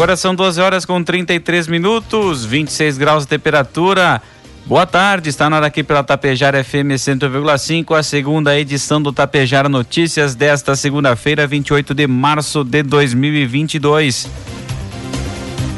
Agora são 12 horas com 33 minutos, 26 graus de temperatura. Boa tarde, está na hora aqui pela Tapejara FM 100,5, a segunda edição do Tapejara Notícias desta segunda-feira, 28 de março de 2022.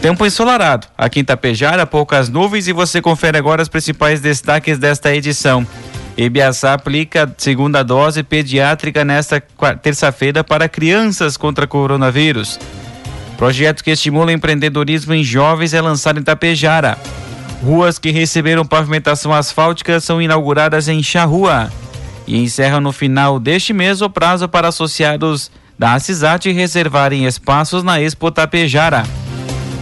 Tempo ensolarado. Aqui em Tapejara, poucas nuvens e você confere agora os principais destaques desta edição. Ibiaçá aplica segunda dose pediátrica nesta terça-feira para crianças contra coronavírus. Projeto que estimula o empreendedorismo em jovens é lançado em Tapejara. Ruas que receberam pavimentação asfáltica são inauguradas em Charrua. E encerra no final deste mês o prazo para associados da CISAT reservarem espaços na Expo Tapejara.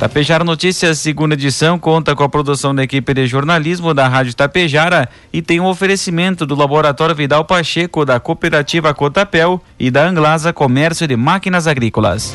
Tapejara Notícias, segunda edição, conta com a produção da equipe de jornalismo da Rádio Tapejara e tem um oferecimento do Laboratório Vidal Pacheco, da Cooperativa Cotapel e da Anglasa Comércio de Máquinas Agrícolas.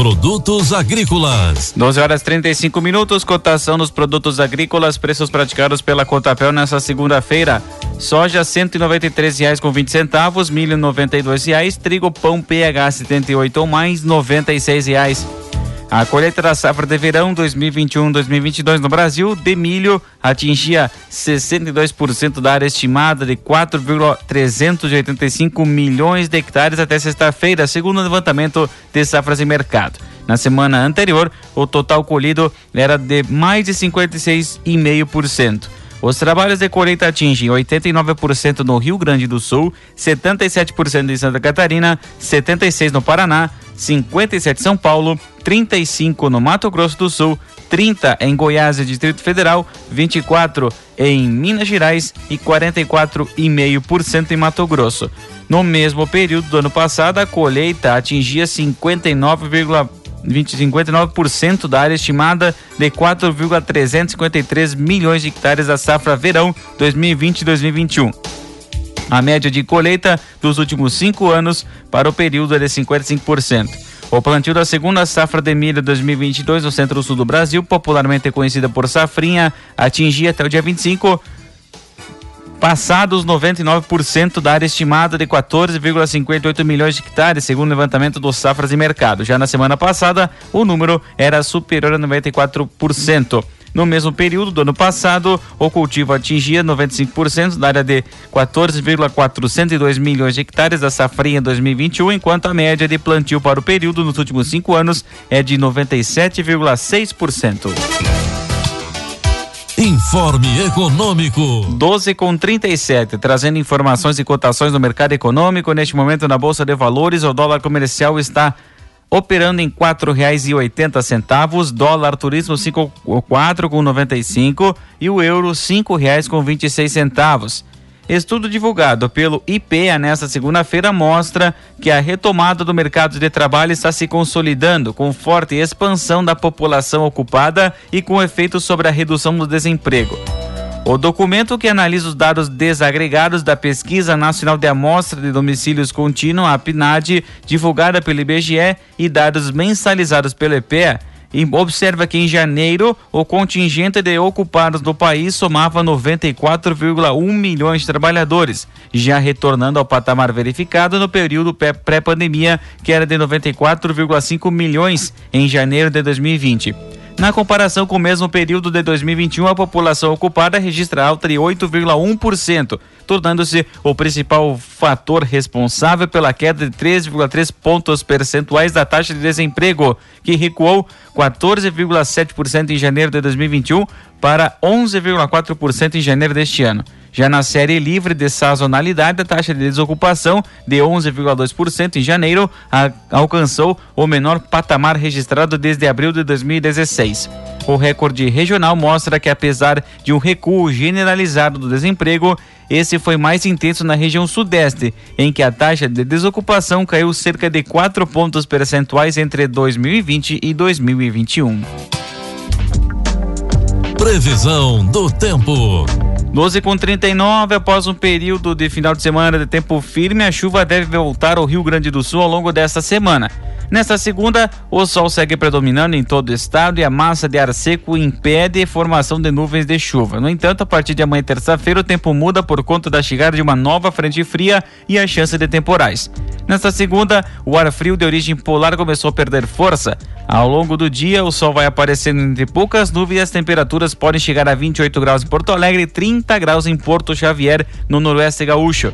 Produtos agrícolas. 12 horas 35 minutos, cotação dos produtos agrícolas, preços praticados pela Cotapel nessa segunda-feira. Soja R$ reais com 20 centavos, milho R$ reais, trigo pão PH 78 ou mais R$ reais. A colheita da safra de verão 2021-2022 no Brasil de milho atingia 62% da área estimada de 4,385 milhões de hectares até sexta-feira, segundo o levantamento de safras em mercado. Na semana anterior, o total colhido era de mais de 56,5%. Os trabalhos de colheita atingem 89% no Rio Grande do Sul, 77% em Santa Catarina, 76% no Paraná, 57 em São Paulo, 35 no Mato Grosso do Sul, 30 em Goiás e Distrito Federal, 24 em Minas Gerais e 44,5% em Mato Grosso. No mesmo período do ano passado, a colheita atingia 59,59% da área estimada de 4,353 milhões de hectares da safra verão 2020-2021. A média de colheita dos últimos cinco anos para o período é de 55%. O plantio da segunda safra de milho 2022 no centro-sul do Brasil, popularmente conhecida por safrinha, atingia até o dia 25 passados 99% da área estimada de 14,58 milhões de hectares, segundo o levantamento dos safras e mercado. Já na semana passada, o número era superior a 94%. No mesmo período do ano passado, o cultivo atingia 95% da área de 14,402 milhões de hectares da safrinha 2021, enquanto a média de plantio para o período nos últimos cinco anos é de 97,6%. Informe Econômico. 12 com 37, trazendo informações e cotações do mercado econômico. Neste momento, na Bolsa de Valores, o dólar comercial está operando em quatro reais e oitenta centavos, dólar turismo cinco quatro com noventa e cinco e o euro cinco reais com vinte e seis centavos. Estudo divulgado pelo IPEA nesta segunda-feira mostra que a retomada do mercado de trabalho está se consolidando, com forte expansão da população ocupada e com efeito sobre a redução do desemprego. O documento que analisa os dados desagregados da Pesquisa Nacional de Amostra de Domicílios Contínuo, a PNAD, divulgada pelo IBGE, e dados mensalizados pelo EPEA, observa que em janeiro o contingente de ocupados do país somava 94,1 milhões de trabalhadores, já retornando ao patamar verificado no período pré-pandemia, que era de 94,5 milhões em janeiro de 2020. Na comparação com o mesmo período de 2021, a população ocupada registra alta de 8,1%, tornando-se o principal fator responsável pela queda de 3,3 pontos percentuais da taxa de desemprego, que recuou 14,7% em janeiro de 2021 para 11,4% em janeiro deste ano. Já na série livre de sazonalidade, a taxa de desocupação de 11,2% em janeiro alcançou o menor patamar registrado desde abril de 2016. O recorde regional mostra que, apesar de um recuo generalizado do desemprego, esse foi mais intenso na região sudeste, em que a taxa de desocupação caiu cerca de 4 pontos percentuais entre 2020 e 2021. Previsão do tempo. 12 com 39, após um período de final de semana de tempo firme, a chuva deve voltar ao Rio Grande do Sul ao longo desta semana. Nesta segunda, o sol segue predominando em todo o estado e a massa de ar seco impede a formação de nuvens de chuva. No entanto, a partir de amanhã, terça-feira, o tempo muda por conta da chegada de uma nova frente fria e a chance de temporais. Nesta segunda, o ar frio de origem polar começou a perder força. Ao longo do dia, o sol vai aparecendo entre poucas nuvens e as temperaturas podem chegar a 28 graus em Porto Alegre e 30 graus em Porto Xavier, no noroeste gaúcho.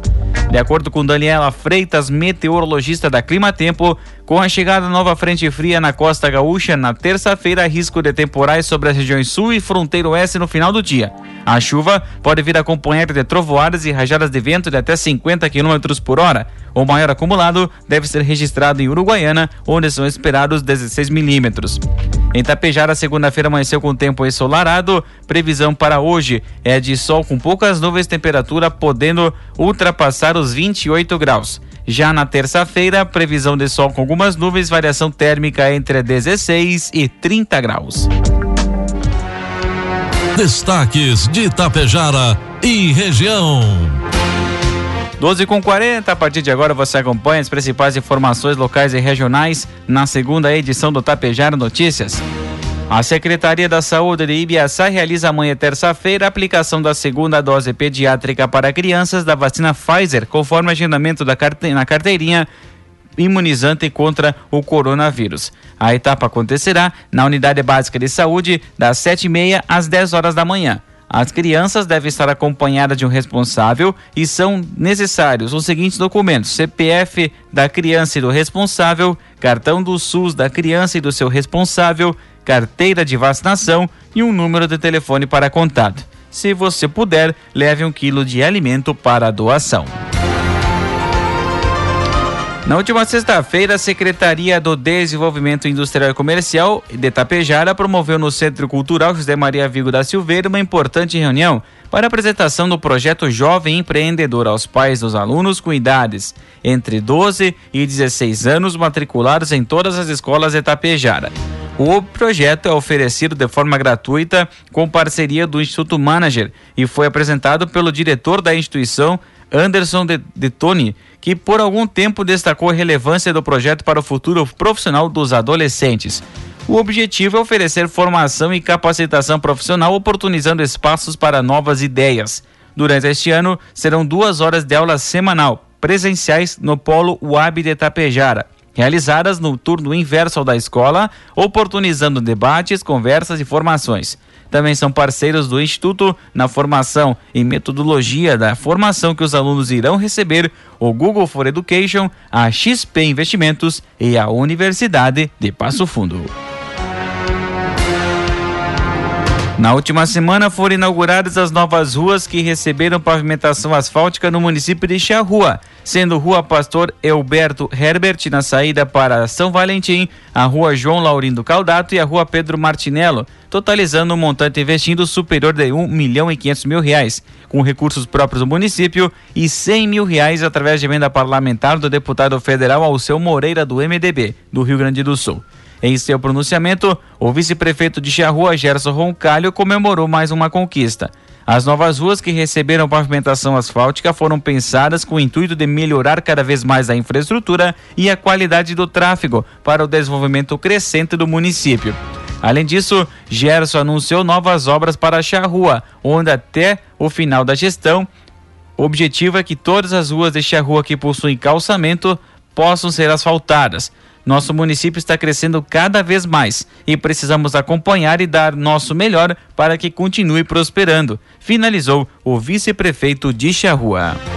De acordo com Daniela Freitas, meteorologista da Clima Tempo, com a chegada da nova frente fria na costa gaúcha, na terça-feira, risco de temporais sobre as regiões sul e fronteira oeste no final do dia. A chuva pode vir acompanhada de trovoadas e rajadas de vento de até 50 km por hora. O maior acumulado deve ser registrado em Uruguaiana, onde são esperados 16 milímetros. Em Tapejara, segunda-feira amanheceu com tempo ensolarado. Previsão para hoje é de sol com poucas nuvens, temperatura podendo ultrapassar os 28 graus. Já na terça-feira, previsão de sol com algumas nuvens, variação térmica entre 16 e 30 graus. Destaques de Itapejara e região. 12 com 40, a partir de agora você acompanha as principais informações locais e regionais na segunda edição do Tapejara Notícias. A Secretaria da Saúde de Ibiaçá realiza amanhã, terça-feira, a aplicação da segunda dose pediátrica para crianças da vacina Pfizer, conforme agendamento da carte... na carteirinha imunizante contra o coronavírus. A etapa acontecerá na Unidade Básica de Saúde, das 7h30 às 10 horas da manhã. As crianças devem estar acompanhadas de um responsável e são necessários os seguintes documentos: CPF da criança e do responsável, cartão do SUS da criança e do seu responsável, carteira de vacinação e um número de telefone para contato. Se você puder, leve um quilo de alimento para a doação. Na última sexta-feira, a Secretaria do Desenvolvimento Industrial e Comercial de Tapejara promoveu no Centro Cultural José Maria Vigo da Silveira uma importante reunião para a apresentação do projeto Jovem Empreendedor aos pais dos alunos com idades entre 12 e 16 anos matriculados em todas as escolas de Tapejara. O projeto é oferecido de forma gratuita com parceria do Instituto Manager e foi apresentado pelo diretor da instituição, Anderson de, de Toni, que por algum tempo destacou a relevância do projeto para o futuro profissional dos adolescentes. O objetivo é oferecer formação e capacitação profissional, oportunizando espaços para novas ideias. Durante este ano, serão duas horas de aula semanal, presenciais no Polo UAB de Tapejara. Realizadas no turno inverso ao da escola, oportunizando debates, conversas e formações. Também são parceiros do Instituto na formação e metodologia da formação que os alunos irão receber o Google for Education, a XP Investimentos e a Universidade de Passo Fundo. Na última semana foram inauguradas as novas ruas que receberam pavimentação asfáltica no município de Charrua, sendo Rua Pastor Elberto Herbert na saída para São Valentim, a Rua João Laurindo Caldato e a Rua Pedro Martinello, totalizando um montante investido superior de um milhão e quinhentos mil reais, com recursos próprios do município e cem mil reais através de emenda parlamentar do deputado federal Alceu Moreira do MDB, do Rio Grande do Sul. Em seu pronunciamento, o vice-prefeito de Charrua, Gerson Roncalho, comemorou mais uma conquista. As novas ruas que receberam pavimentação asfáltica foram pensadas com o intuito de melhorar cada vez mais a infraestrutura e a qualidade do tráfego para o desenvolvimento crescente do município. Além disso, Gerson anunciou novas obras para a Charrua, onde até o final da gestão, o objetivo é que todas as ruas de Charrua que possuem calçamento possam ser asfaltadas. Nosso município está crescendo cada vez mais e precisamos acompanhar e dar nosso melhor para que continue prosperando, finalizou o vice-prefeito de Charrua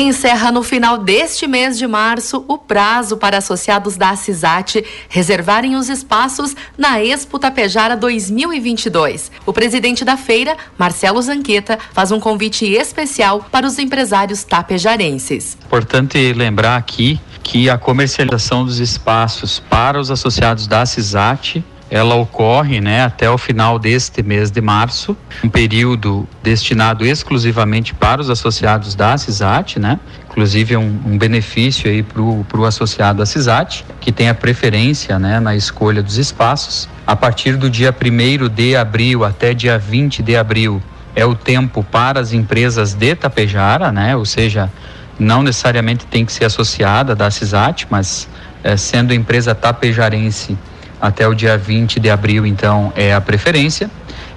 encerra no final deste mês de março o prazo para associados da CISAT reservarem os espaços na Expo Tapejara 2022. O presidente da feira, Marcelo Zanqueta, faz um convite especial para os empresários tapejarenses. Importante lembrar aqui que a comercialização dos espaços para os associados da CISAT ela ocorre né, até o final deste mês de março, um período destinado exclusivamente para os associados da CISAT, né? Inclusive um, um benefício aí para o associado da CISAT, que tem a preferência né, na escolha dos espaços. A partir do dia 1 de abril até dia 20 de abril é o tempo para as empresas de Tapejara, né? Ou seja, não necessariamente tem que ser associada da CISAT, mas é, sendo empresa tapejarense até o dia 20 de abril, então, é a preferência.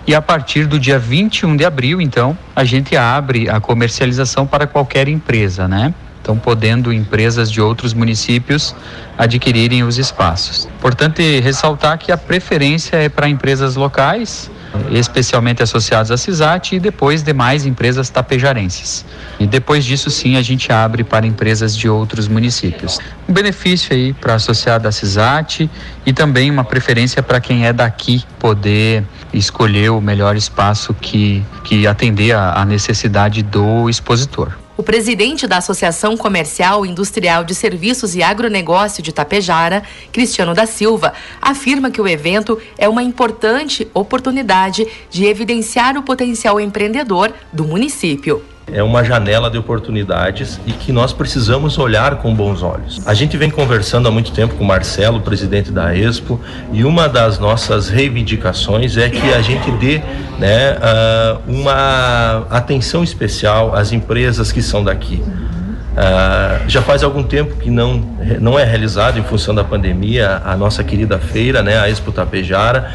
E a partir do dia 21 de abril, então, a gente abre a comercialização para qualquer empresa, né? Então, podendo empresas de outros municípios adquirirem os espaços. Importante ressaltar que a preferência é para empresas locais, especialmente associados à CISAT e depois demais empresas tapejarenses. E depois disso sim a gente abre para empresas de outros municípios. Um benefício aí para associado à CISAT e também uma preferência para quem é daqui poder escolher o melhor espaço que, que atender a necessidade do expositor. O presidente da Associação Comercial, Industrial de Serviços e Agronegócio de Tapejara, Cristiano da Silva, afirma que o evento é uma importante oportunidade de evidenciar o potencial empreendedor do município é uma janela de oportunidades e que nós precisamos olhar com bons olhos. A gente vem conversando há muito tempo com o Marcelo, presidente da Expo, e uma das nossas reivindicações é que a gente dê né, uh, uma atenção especial às empresas que são daqui. Uh, já faz algum tempo que não, não é realizado em função da pandemia a nossa querida feira, né, a Expo Tapejara,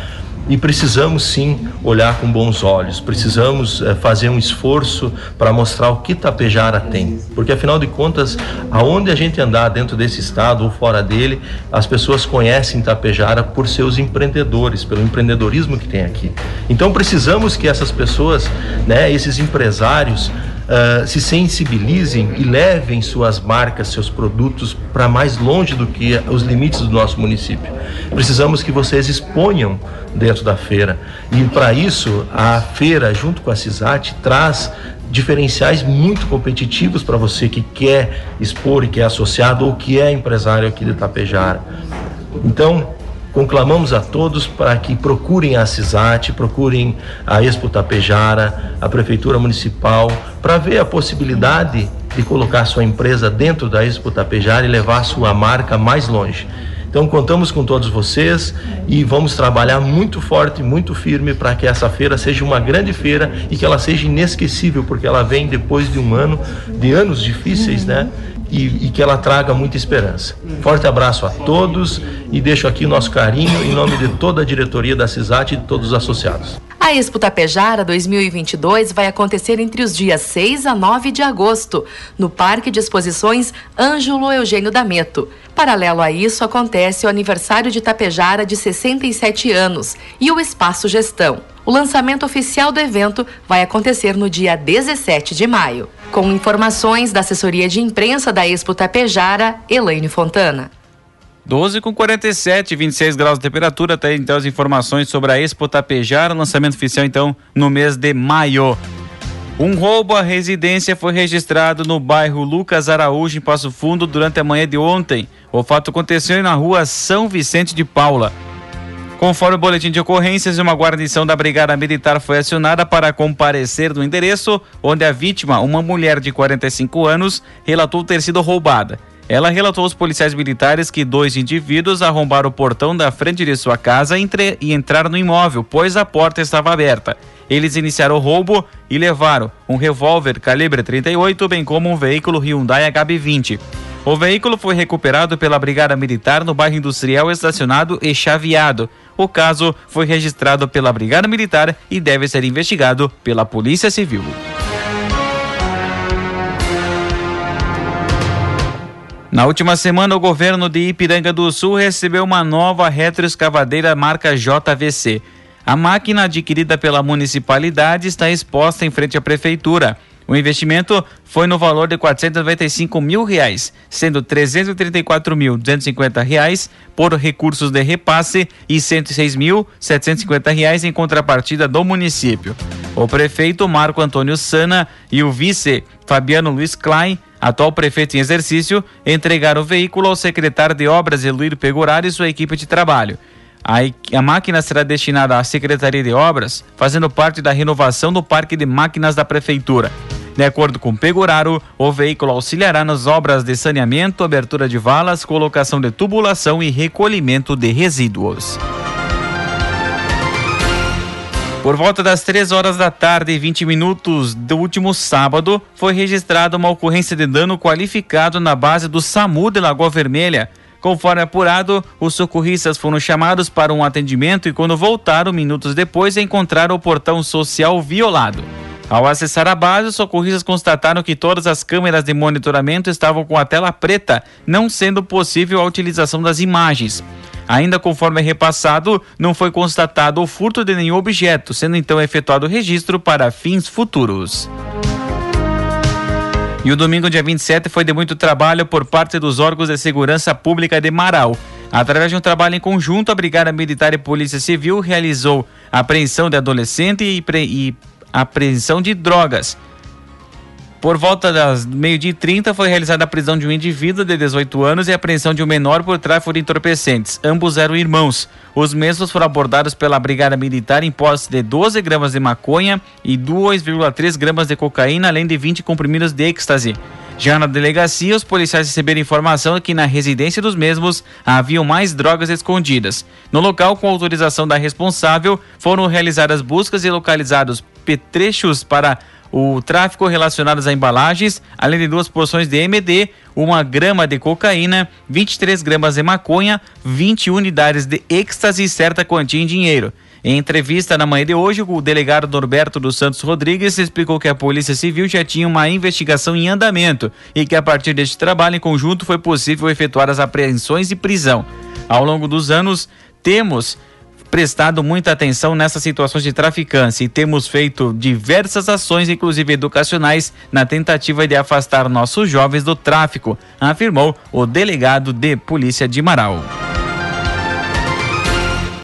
e precisamos sim olhar com bons olhos, precisamos é, fazer um esforço para mostrar o que Tapejara tem, porque afinal de contas, aonde a gente andar dentro desse estado ou fora dele, as pessoas conhecem Tapejara por seus empreendedores, pelo empreendedorismo que tem aqui. Então precisamos que essas pessoas, né, esses empresários, uh, se sensibilizem e levem suas marcas, seus produtos para mais longe do que os limites do nosso município. Precisamos que vocês exponham dentro da feira. E para isso, a feira, junto com a CISAT, traz diferenciais muito competitivos para você que quer expor que é associado ou que é empresário aqui de Tapejara. Então, conclamamos a todos para que procurem a CISAT, procurem a Expo Tapejara, a Prefeitura Municipal, para ver a possibilidade de colocar sua empresa dentro da Expo Tapejara e levar sua marca mais longe. Então contamos com todos vocês e vamos trabalhar muito forte, muito firme para que essa feira seja uma grande feira e que ela seja inesquecível, porque ela vem depois de um ano, de anos difíceis, né? E, e, que ela traga muita esperança. Forte abraço a todos e deixo aqui o nosso carinho em nome de toda a diretoria da CISAT e de todos os associados. A Expo Tapejara 2022 vai acontecer entre os dias 6 a 9 de agosto, no Parque de Exposições Ângelo Eugênio Dameto. Paralelo a isso, acontece o aniversário de Tapejara de 67 anos e o Espaço Gestão. O lançamento oficial do evento vai acontecer no dia 17 de maio. Com informações da assessoria de imprensa da Expo Tapejara, Elaine Fontana. 12 com 47, 26 graus de temperatura. Até então as informações sobre a Expo Tapejara, lançamento oficial então no mês de maio. Um roubo à residência foi registrado no bairro Lucas Araújo, em Passo Fundo, durante a manhã de ontem. O fato aconteceu na rua São Vicente de Paula. Conforme o boletim de ocorrências, uma guarnição da Brigada Militar foi acionada para comparecer no endereço onde a vítima, uma mulher de 45 anos, relatou ter sido roubada. Ela relatou aos policiais militares que dois indivíduos arrombaram o portão da frente de sua casa e entraram no imóvel, pois a porta estava aberta. Eles iniciaram o roubo e levaram um revólver calibre 38, bem como um veículo Hyundai HB20. O veículo foi recuperado pela Brigada Militar no bairro Industrial estacionado e chaveado. O caso foi registrado pela Brigada Militar e deve ser investigado pela Polícia Civil. Na última semana, o governo de Ipiranga do Sul recebeu uma nova retroescavadeira marca JVC. A máquina adquirida pela municipalidade está exposta em frente à prefeitura. O investimento foi no valor de 495 mil reais, sendo 334 mil 250 reais por recursos de repasse e 106 mil 750 reais em contrapartida do município. O prefeito Marco Antônio Sana e o vice Fabiano Luiz Klein atual prefeito em exercício, entregar o veículo ao secretário de Obras Eluir Pegoraro e sua equipe de trabalho. A, máquina será destinada à Secretaria de Obras, fazendo parte da renovação do parque de máquinas da Prefeitura. De acordo com Pegoraro, o veículo auxiliará nas obras de saneamento, abertura de valas, colocação de tubulação e recolhimento de resíduos. Por volta das 3 horas da tarde e 20 minutos do último sábado, foi registrada uma ocorrência de dano qualificado na base do SAMU de Lagoa Vermelha. Conforme apurado, os socorristas foram chamados para um atendimento e, quando voltaram minutos depois, encontraram o portão social violado. Ao acessar a base, os socorristas constataram que todas as câmeras de monitoramento estavam com a tela preta, não sendo possível a utilização das imagens. Ainda conforme é repassado, não foi constatado o furto de nenhum objeto, sendo então efetuado o registro para fins futuros. E o domingo, dia 27, foi de muito trabalho por parte dos órgãos de segurança pública de Marau. Através de um trabalho em conjunto, a Brigada Militar e Polícia Civil realizou apreensão de adolescente e, e apreensão de drogas. Por volta das meio-dia e 30 foi realizada a prisão de um indivíduo de 18 anos e a apreensão de um menor por tráfico de entorpecentes. Ambos eram irmãos. Os mesmos foram abordados pela Brigada Militar em posse de 12 gramas de maconha e 2,3 gramas de cocaína, além de 20 comprimidos de êxtase. Já na delegacia, os policiais receberam informação que na residência dos mesmos haviam mais drogas escondidas. No local, com autorização da responsável, foram realizadas buscas e localizados petrechos para o tráfico relacionados a embalagens, além de duas porções de MD, uma grama de cocaína, 23 gramas de maconha, 20 unidades de êxtase e certa quantia em dinheiro. Em entrevista na manhã de hoje, o delegado Norberto dos Santos Rodrigues explicou que a Polícia Civil já tinha uma investigação em andamento e que a partir deste trabalho em conjunto foi possível efetuar as apreensões e prisão. Ao longo dos anos, temos prestado muita atenção nessas situações de traficância e temos feito diversas ações, inclusive educacionais, na tentativa de afastar nossos jovens do tráfico, afirmou o delegado de Polícia de Marau.